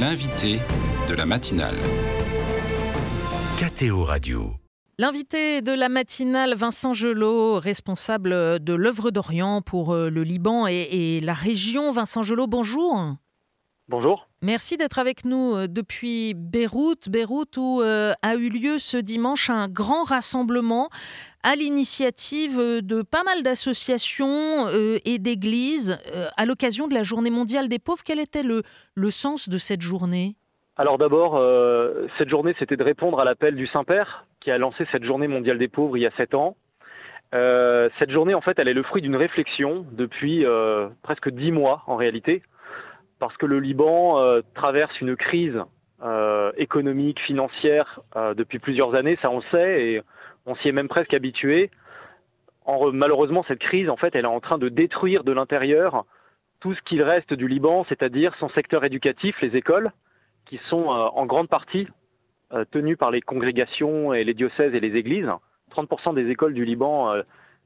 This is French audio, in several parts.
L'invité de la matinale. KTO Radio. L'invité de la matinale, Vincent Gelot, responsable de l'œuvre d'Orient pour euh, le Liban et, la région. Vincent Gelot, bonjour. Bonjour. Merci d'être avec nous euh, depuis Beyrouth. Beyrouth où euh, a eu lieu ce dimanche un grand rassemblement à l'initiative de pas mal d'associations et d'églises à l'occasion de la journée mondiale des pauvres. Quel était le, le sens de cette journée? Alors d'abord, cette journée, c'était de répondre à l'appel du Saint-Père qui a lancé cette journée mondiale des pauvres il y a sept ans. Euh, cette journée, en fait, elle est le fruit d'une réflexion depuis euh, presque dix mois en réalité, parce que le Liban euh, traverse une crise économique, financière depuis plusieurs années, ça on sait, et on s'y est même presque habitué. malheureusement, cette crise, en fait, elle est en train de détruire de l'intérieur tout ce qu'il reste du Liban, c'est-à-dire son secteur éducatif, les écoles, qui sont en grande partie euh, tenues par les congrégations et les diocèses et les églises. 30% des écoles du Liban euh,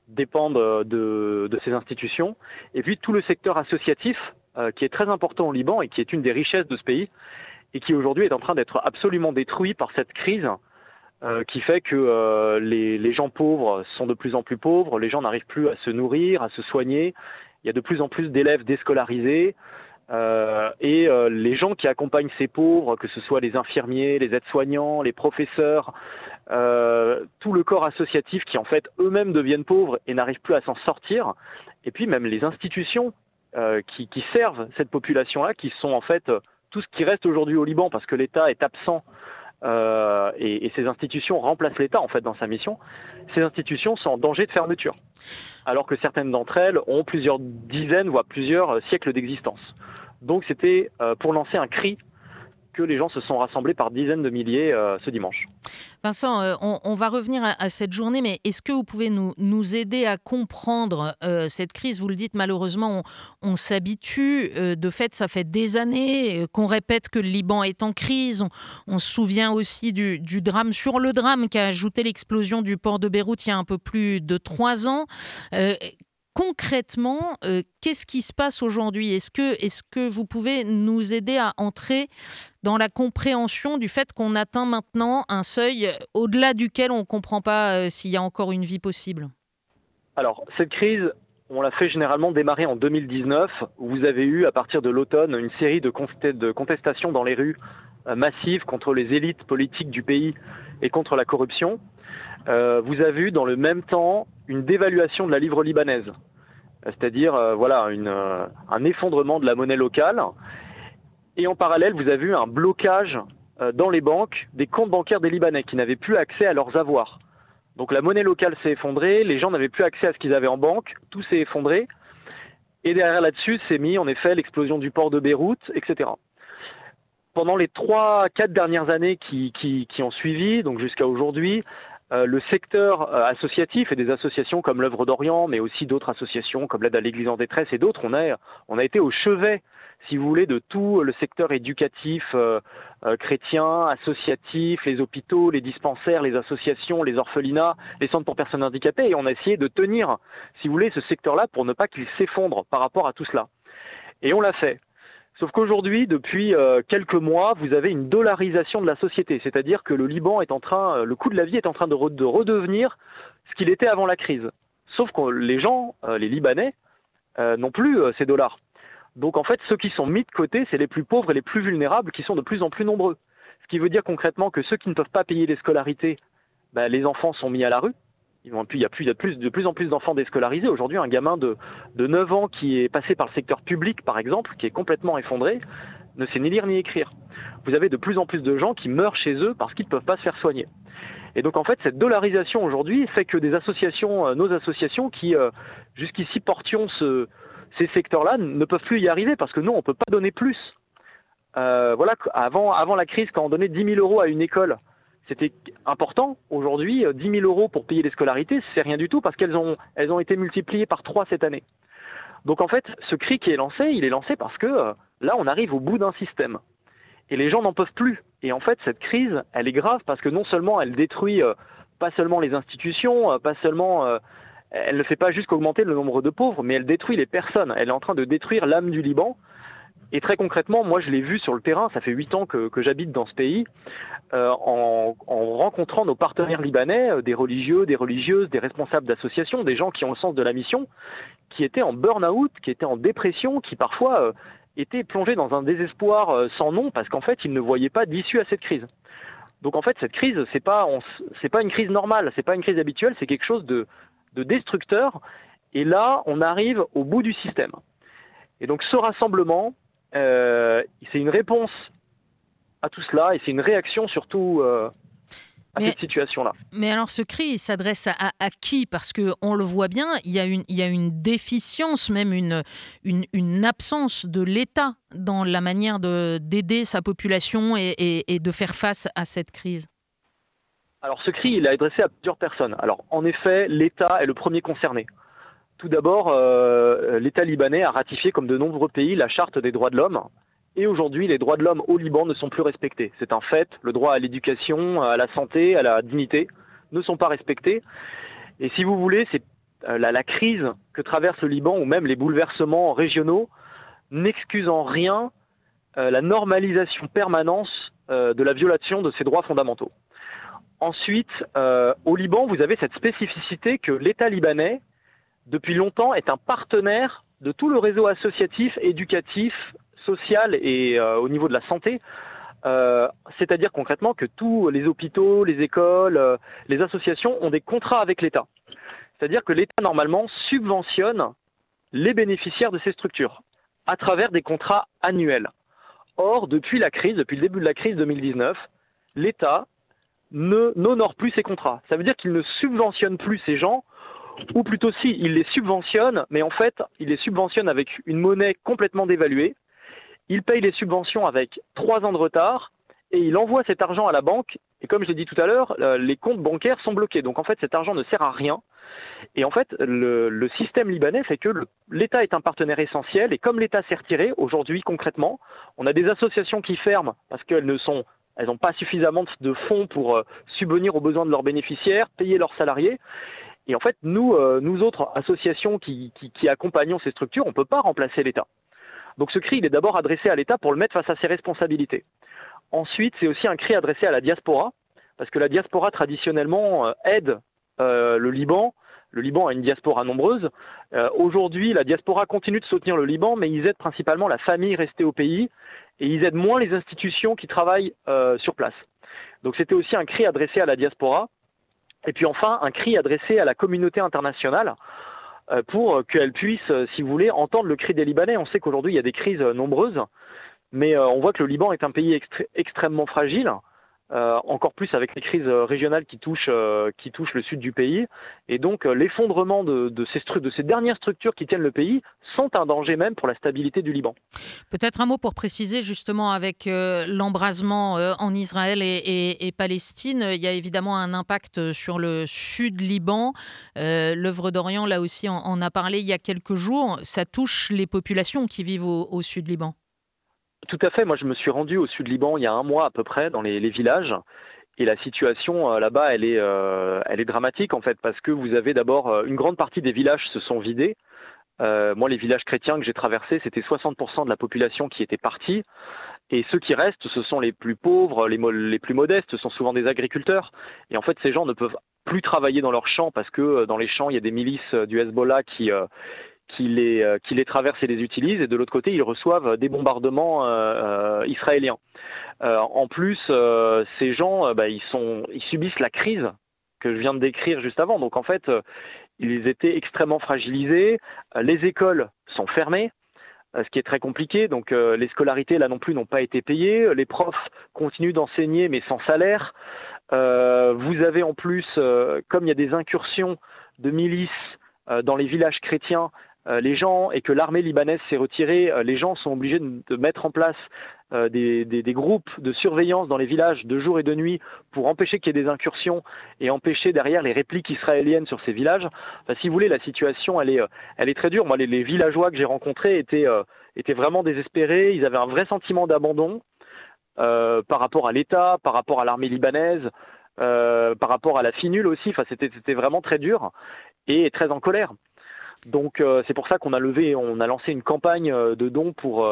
dépendent euh, de, ces institutions. Et puis tout le secteur associatif, qui est très important au Liban et qui est une des richesses de ce pays, et qui aujourd'hui est en train d'être absolument détruit par cette crise qui fait que les, gens pauvres sont de plus en plus pauvres, les gens n'arrivent plus à se nourrir, à se soigner, il y a de plus en plus d'élèves déscolarisés, euh, et euh, les gens qui accompagnent ces pauvres, que ce soit les infirmiers, les aides-soignants, les professeurs, euh, tout le corps associatif qui en fait eux-mêmes deviennent pauvres et n'arrivent plus à s'en sortir, et puis même les institutions qui, servent cette population-là, qui sont en fait tout ce qui reste aujourd'hui au Liban parce que l'État est absent et, et, ces institutions remplacent l'État en fait dans sa mission, ces institutions sont en danger de fermeture alors que certaines d'entre elles ont plusieurs dizaines, voire plusieurs siècles d'existence. Donc c'était euh, pour lancer un cri que les gens se sont rassemblés par dizaines de milliers euh, ce dimanche. Vincent, euh, on, va revenir à, cette journée, mais est-ce que vous pouvez nous, aider à comprendre cette crise? Vous le dites, malheureusement, on, s'habitue. de fait, ça fait des années qu'on répète que le Liban est en crise. On, se souvient aussi du, du, drame sur le drame qu'a ajouté l'explosion du port de Beyrouth il y a un peu plus de trois ans concrètement, euh, qu'est-ce qui se passe aujourd'hui? Est-ce que, vous pouvez nous aider à entrer dans la compréhension du fait qu'on atteint maintenant un seuil au-delà duquel on ne comprend pas euh, s'il y a encore une vie possible? Alors, cette crise, on l'a fait généralement démarrer en 2019, où vous avez eu, à partir de l'automne, une série de, contestations dans les rues euh, massives contre les élites politiques du pays et contre la corruption. Vous avez eu dans le même temps une dévaluation de la livre libanaise, c'est-à-dire euh, voilà euh, un effondrement de la monnaie locale. Et en parallèle, vous avez eu un blocage euh, dans les banques des comptes bancaires des Libanais qui n'avaient plus accès à leurs avoirs. Donc la monnaie locale s'est effondrée, les gens n'avaient plus accès à ce qu'ils avaient en banque, tout s'est effondré. Et derrière là-dessus, s'est mis en effet l'explosion du port de Beyrouth, etc. Pendant les trois, quatre dernières années qui, qui ont suivi, donc jusqu'à aujourd'hui, euh, le secteur euh, associatif et des associations comme l'œuvre d'Orient, mais aussi d'autres associations comme l'aide à l'Église en détresse et d'autres, on a, on a été au chevet, si vous voulez, de tout le secteur éducatif euh, chrétien, associatif, les hôpitaux, les dispensaires, les associations, les orphelinats, les centres pour personnes handicapées, et on a essayé de tenir, si vous voulez, ce secteur-là pour ne pas qu'il s'effondre par rapport à tout cela. Et on l'a fait. Sauf qu'aujourd'hui, depuis euh, quelques mois, vous avez une dollarisation de la société, c'est-à-dire que le Liban est en train, euh, le coût de la vie est en train de, redevenir ce qu'il était avant la crise. Sauf que les gens, euh, les Libanais, n'ont plus ces dollars. Donc en fait, ceux qui sont mis de côté, c'est les plus pauvres et les plus vulnérables qui sont de plus en plus nombreux. Ce qui veut dire concrètement que ceux qui ne peuvent pas payer les scolarités, bah, les enfants sont mis à la rue, il y a, plus, de plus en plus d'enfants déscolarisés. Aujourd'hui, un gamin de, 9 ans qui est passé par le secteur public, par exemple, qui est complètement effondré, ne sait ni lire ni écrire. Vous avez de plus en plus de gens qui meurent chez eux parce qu'ils ne peuvent pas se faire soigner. Et donc en fait, cette dollarisation aujourd'hui fait que euh, nos associations qui euh, jusqu'ici portions ces secteurs-là, ne peuvent plus y arriver parce que nous, on ne peut pas donner plus. Euh, voilà, avant, avant la crise, quand on donnait 10 000 euros à une école, c'était important. Aujourd'hui, 10 euh, 000 euros pour payer les scolarités, c'est rien du tout parce qu'elles ont, été multipliées par 3 cette année. Donc en fait, ce cri qui est lancé, il est lancé parce que euh, là, on arrive au bout d'un système. Et les gens n'en peuvent plus. Et en fait, cette crise, elle est grave parce que non seulement elle détruit euh, pas seulement les institutions, pas seulement... elle ne fait pas juste qu'augmenter le nombre de pauvres, mais elle détruit les personnes. Elle est en train de détruire l'âme du Liban. Et très concrètement, moi je l'ai vu sur le terrain, ça fait huit ans que, j'habite dans ce pays, euh, en, rencontrant nos partenaires libanais, euh, des religieux, des religieuses, des responsables d'associations, des gens qui ont le sens de la mission, qui étaient en burn-out, qui étaient en dépression, qui parfois euh, étaient plongés dans un désespoir sans nom parce qu'en fait ils ne voyaient pas d'issue à cette crise. Donc en fait cette crise, c'est pas, pas une crise normale, c'est pas une crise habituelle, c'est quelque chose de destructeur. Et là, on arrive au bout du système. Et donc ce rassemblement, euh, c'est une réponse à tout cela et c'est une réaction surtout euh, à cette situation-là. Mais alors ce cri, il s'adresse à, qui? Parce qu'on le voit bien, il y a une, il y a une déficience, même une, une, absence de l'État dans la manière d'aider sa population et, de faire face à cette crise. Alors ce cri, il est adressé à plusieurs personnes. Alors en effet, l'État est le premier concerné. Tout d'abord, euh, l'État libanais a ratifié, comme de nombreux pays, la charte des droits de l'homme. Et aujourd'hui, les droits de l'homme au Liban ne sont plus respectés. C'est un fait. Le droit à l'éducation, à la santé, à la dignité ne sont pas respectés. Et si vous voulez, c'est euh, la, crise que traverse le Liban, ou même les bouleversements régionaux, n'excusent en rien euh, la normalisation permanente de la violation de ces droits fondamentaux. Ensuite, au Liban, vous avez cette spécificité que l'État libanais depuis longtemps, est un partenaire de tout le réseau associatif, éducatif, social et euh, au niveau de la santé. Euh, c'est-à-dire concrètement que tous les hôpitaux, les écoles, euh, les associations ont des contrats avec l'État. C'est-à-dire que l'État normalement subventionne les bénéficiaires de ces structures à travers des contrats annuels. Or, depuis la crise, depuis le début de la crise 2019, l'État n'honore plus ces contrats. Ça veut dire qu'il ne subventionne plus ces gens ou plutôt si, il les subventionne, mais en fait, il les subventionne avec une monnaie complètement dévaluée. Il paye les subventions avec trois ans de retard et il envoie cet argent à la banque. Et comme je l'ai dit tout à l'heure, euh, les comptes bancaires sont bloqués. Donc en fait, cet argent ne sert à rien. Et en fait, le, système libanais fait que l'État est un partenaire essentiel. Et comme l'État s'est retiré, aujourd'hui concrètement, on a des associations qui ferment parce qu'elles ne sont elles n'ont pas suffisamment de fonds pour euh, subvenir aux besoins de leurs bénéficiaires, payer leurs salariés. Et en fait, nous, euh, nous autres associations qui, accompagnons ces structures, on ne peut pas remplacer l'État. Donc ce cri, il est d'abord adressé à l'État pour le mettre face à ses responsabilités. Ensuite, c'est aussi un cri adressé à la diaspora, parce que la diaspora traditionnellement euh, aide euh, le Liban. Le Liban a une diaspora nombreuse. Aujourd'hui, la diaspora continue de soutenir le Liban, mais ils aident principalement la famille restée au pays et ils aident moins les institutions qui travaillent sur place. Donc c'était aussi un cri adressé à la diaspora. Et puis enfin, un cri adressé à la communauté internationale euh, pour qu'elle puisse, euh, si vous voulez, entendre le cri des Libanais. On sait qu'aujourd'hui, il y a des crises nombreuses, mais euh, on voit que le Liban est un pays extrêmement fragile. Euh, encore plus avec les crises euh, régionales qui touchent, euh, qui touchent le sud du pays. Et donc l'effondrement de, ces de, ces dernières structures qui tiennent le pays sont un danger même pour la stabilité du Liban. Peut-être un mot pour préciser justement avec l'embrasement en Israël et, Palestine, il y a évidemment un impact sur le sud Liban. L'œuvre d'Orient, là aussi, en, a parlé il y a quelques jours. Ça touche les populations qui vivent au sud Liban. Tout à fait. Moi, je me suis rendu au sud Liban il y a un mois à peu près, dans les, villages. Et la situation euh, là-bas, elle, est, euh, elle est dramatique en fait, parce que vous avez d'abord euh, une grande partie des villages se sont vidés. moi, les villages chrétiens que j'ai traversés, c'était 60% de la population qui était partie. Et ceux qui restent, ce sont les plus pauvres, les, les plus modestes, ce sont souvent des agriculteurs. Et en fait, ces gens ne peuvent plus travailler dans leurs champs parce que dans les champs, il y a des milices du Hezbollah qui, qui les, euh, qui les traversent et les utilisent, et de l'autre côté, ils reçoivent des bombardements euh, euh, israéliens. en plus, ces gens, bah, ils, subissent la crise que je viens de décrire juste avant. Donc en fait, ils étaient extrêmement fragilisés. Les écoles sont fermées, ce qui est très compliqué. Donc les scolarités là non plus n'ont pas été payées. Les profs continuent d'enseigner mais sans salaire. vous avez en plus, comme il y a des incursions de milices dans les villages chrétiens, les gens et que l'armée libanaise s'est retirée, euh, les gens sont obligés de, mettre en place euh, des, groupes de surveillance dans les villages de jour et de nuit pour empêcher qu'il y ait des incursions et empêcher derrière les répliques israéliennes sur ces villages. si vous voulez, la situation, elle est, très dure. Moi, les, villageois que j'ai rencontrés étaient, vraiment désespérés. Ils avaient un vrai sentiment d'abandon par rapport à l'État, par rapport à l'armée libanaise. par rapport à la finule aussi, c'était vraiment très dur et très en colère. Donc c'est pour ça qu'on a levé, on a lancé une campagne de dons pour,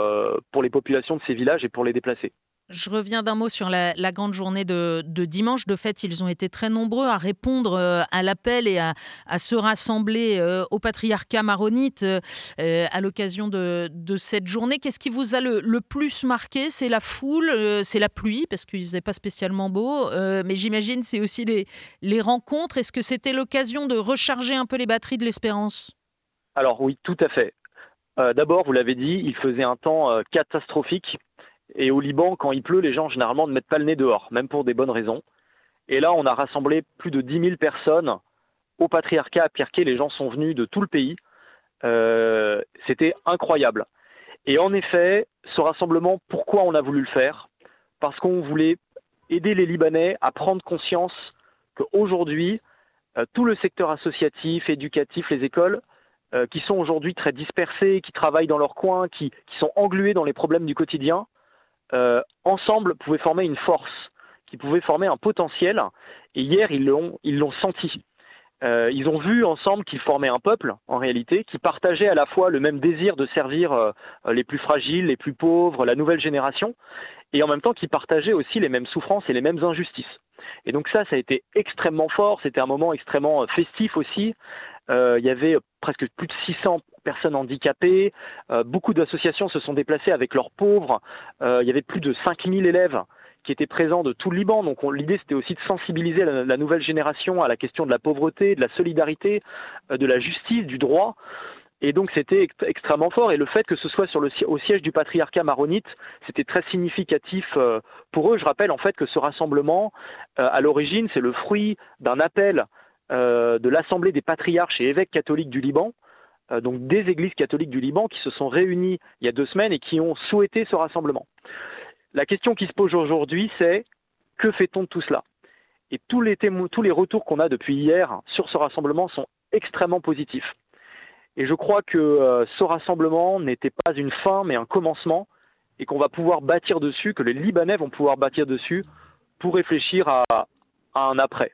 pour les populations de ces villages et pour les déplacer. Je reviens d'un mot sur la, grande journée de, dimanche. De fait, ils ont été très nombreux à répondre euh, à l'appel et à, se rassembler euh, au patriarcat maronite euh, à l'occasion de, cette journée. Qu'est-ce qui vous a le, plus marqué? C'est la foule, c'est la pluie, parce qu'il ne faisait pas spécialement beau, mais j'imagine c'est aussi les rencontres. Est-ce que c'était l'occasion de recharger un peu les batteries de l'espérance? Alors oui, tout à fait. D'abord, vous l'avez dit, il faisait un temps catastrophique et au Liban, quand il pleut, les gens généralement ne mettent pas le nez dehors, même pour des bonnes raisons. Et là, on a rassemblé plus de 10 000 personnes au patriarcat à Pirkei. Les gens sont venus de tout le pays. Euh, c'était incroyable. Et en effet, ce rassemblement, pourquoi on a voulu le faire? Parce qu'on voulait aider les Libanais à prendre conscience qu'aujourd'hui, euh, tout le secteur associatif, éducatif, les écoles, euh, qui sont aujourd'hui très dispersés, qui travaillent dans leur coin, qui, sont englués dans les problèmes du quotidien, euh, ensemble pouvaient former une force, qui pouvait former un potentiel. Et hier, ils l'ont, senti. Euh, ils ont vu ensemble qu'ils formaient un peuple, en réalité, qui partageait à la fois le même désir de servir les plus fragiles, les plus pauvres, la nouvelle génération, et en même temps qui partageait aussi les mêmes souffrances et les mêmes injustices. Et donc ça, ça a été extrêmement fort, c'était un moment extrêmement festif aussi. il y avait presque plus de 600 personnes handicapées. Euh, beaucoup d'associations se sont déplacées avec leurs pauvres. Euh, il y avait plus de 5000 élèves qui étaient présents de tout le Liban. Donc l'idée c'était aussi de sensibiliser la, nouvelle génération à la question de la pauvreté, de la solidarité, euh, de la justice, du droit. Et donc c'était extrêmement fort. Et le fait que ce soit au siège du patriarcat maronite, c'était très significatif pour eux. Je rappelle en fait que ce rassemblement, à l'origine, c'est le fruit d'un appel de l'Assemblée des patriarches et évêques catholiques du Liban, euh, donc des églises catholiques du Liban qui se sont réunies il y a deux semaines et qui ont souhaité ce rassemblement. La question qui se pose aujourd'hui, c'est que fait-on de tout cela? Et tous les, tous les retours qu'on a depuis hier sur ce rassemblement sont extrêmement positifs. Et je crois que euh, ce rassemblement n'était pas une fin, mais un commencement, et qu'on va pouvoir bâtir dessus, que les Libanais vont pouvoir bâtir dessus pour réfléchir à un après.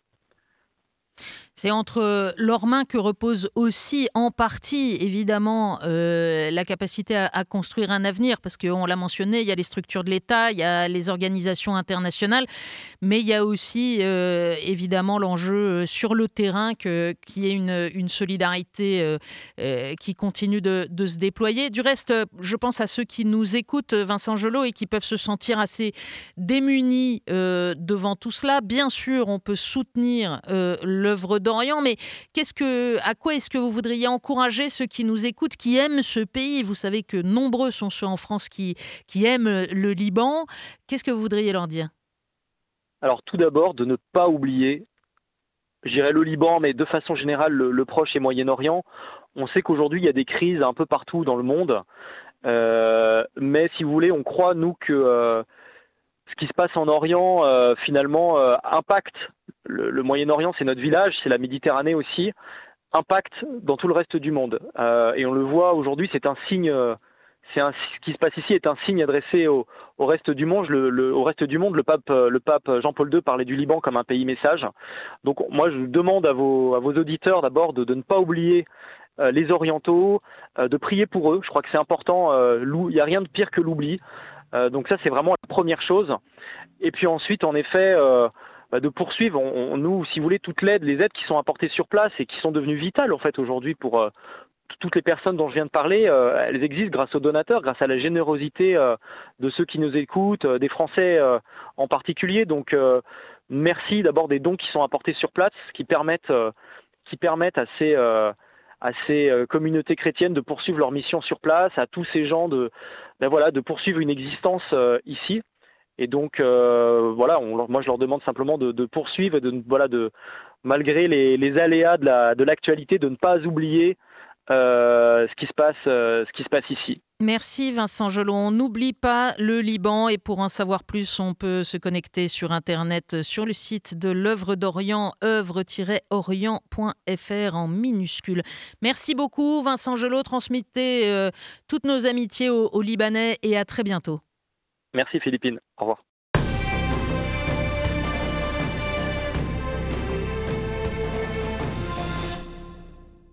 C'est entre leurs mains que repose aussi en partie, évidemment, euh, la capacité à, construire un avenir, parce qu'on l'a mentionné, il y a les structures de l'État, il y a les organisations internationales, mais il y a aussi, euh, évidemment, l'enjeu euh, sur le terrain qu'il y ait une, solidarité qui continue de, se déployer. Du reste, je pense à ceux qui nous écoutent, Vincent Gelot, et qui peuvent se sentir assez démunis devant tout cela. Bien sûr, on peut soutenir l'œuvre d'Orient, mais qu'est-ce que, à quoi est-ce que vous voudriez encourager ceux qui nous écoutent, qui aiment ce pays? Vous savez que nombreux sont ceux en France qui, aiment le Liban. Qu'est-ce que vous voudriez leur dire? Alors tout d'abord, de ne pas oublier, j'irai le Liban, mais de façon générale le, Proche et Moyen-Orient. On sait qu'aujourd'hui, il y a des crises un peu partout dans le monde. Euh, mais si vous voulez, on croit, nous, que euh, ce qui se passe en Orient, euh, finalement, impacte le, Moyen-Orient, c'est notre village, c'est la Méditerranée aussi, impacte dans tout le reste du monde. Euh, et on le voit aujourd'hui, c'est un signe. ce qui se passe ici est un signe adressé au, reste du monde. Le, au reste du monde, le pape, le Jean-Paul II parlait du Liban comme un pays message. Donc moi, je demande à vos, auditeurs d'abord de, ne pas oublier euh, les orientaux, euh, de prier pour eux. Je crois que c'est important. Il n'y a rien de pire que l'oubli. Donc ça, c'est vraiment la première chose. Et puis ensuite, en effet, bah, de poursuivre, nous, si vous voulez, toutes l'aide, les aides qui sont apportées sur place et qui sont devenues vitales en fait aujourd'hui pour euh, toutes les personnes dont je viens de parler, euh, elles existent grâce aux donateurs, grâce à la générosité euh, de ceux qui nous écoutent, des Français en particulier. Donc merci d'abord des dons qui sont apportés sur place, qui permettent, qui permettent à ces à ces communautés chrétiennes de poursuivre leur mission sur place, à tous ces gens de, ben voilà, de poursuivre une existence ici. Et donc, euh, voilà, moi je leur demande simplement de, poursuivre, de, voilà, de, malgré les, aléas de l'actualité, de ne pas oublier euh, euh, ce qui se passe ici. Merci Vincent Gelon. N'oublie pas le Liban et pour en savoir plus, on peut se connecter sur Internet sur le site de l'œuvre d'Orient, œuvre-orient.fr en minuscule. Merci beaucoup Vincent Gelot. Transmettez toutes nos amitiés aux Libanais et à très bientôt. Merci Philippine. Au revoir.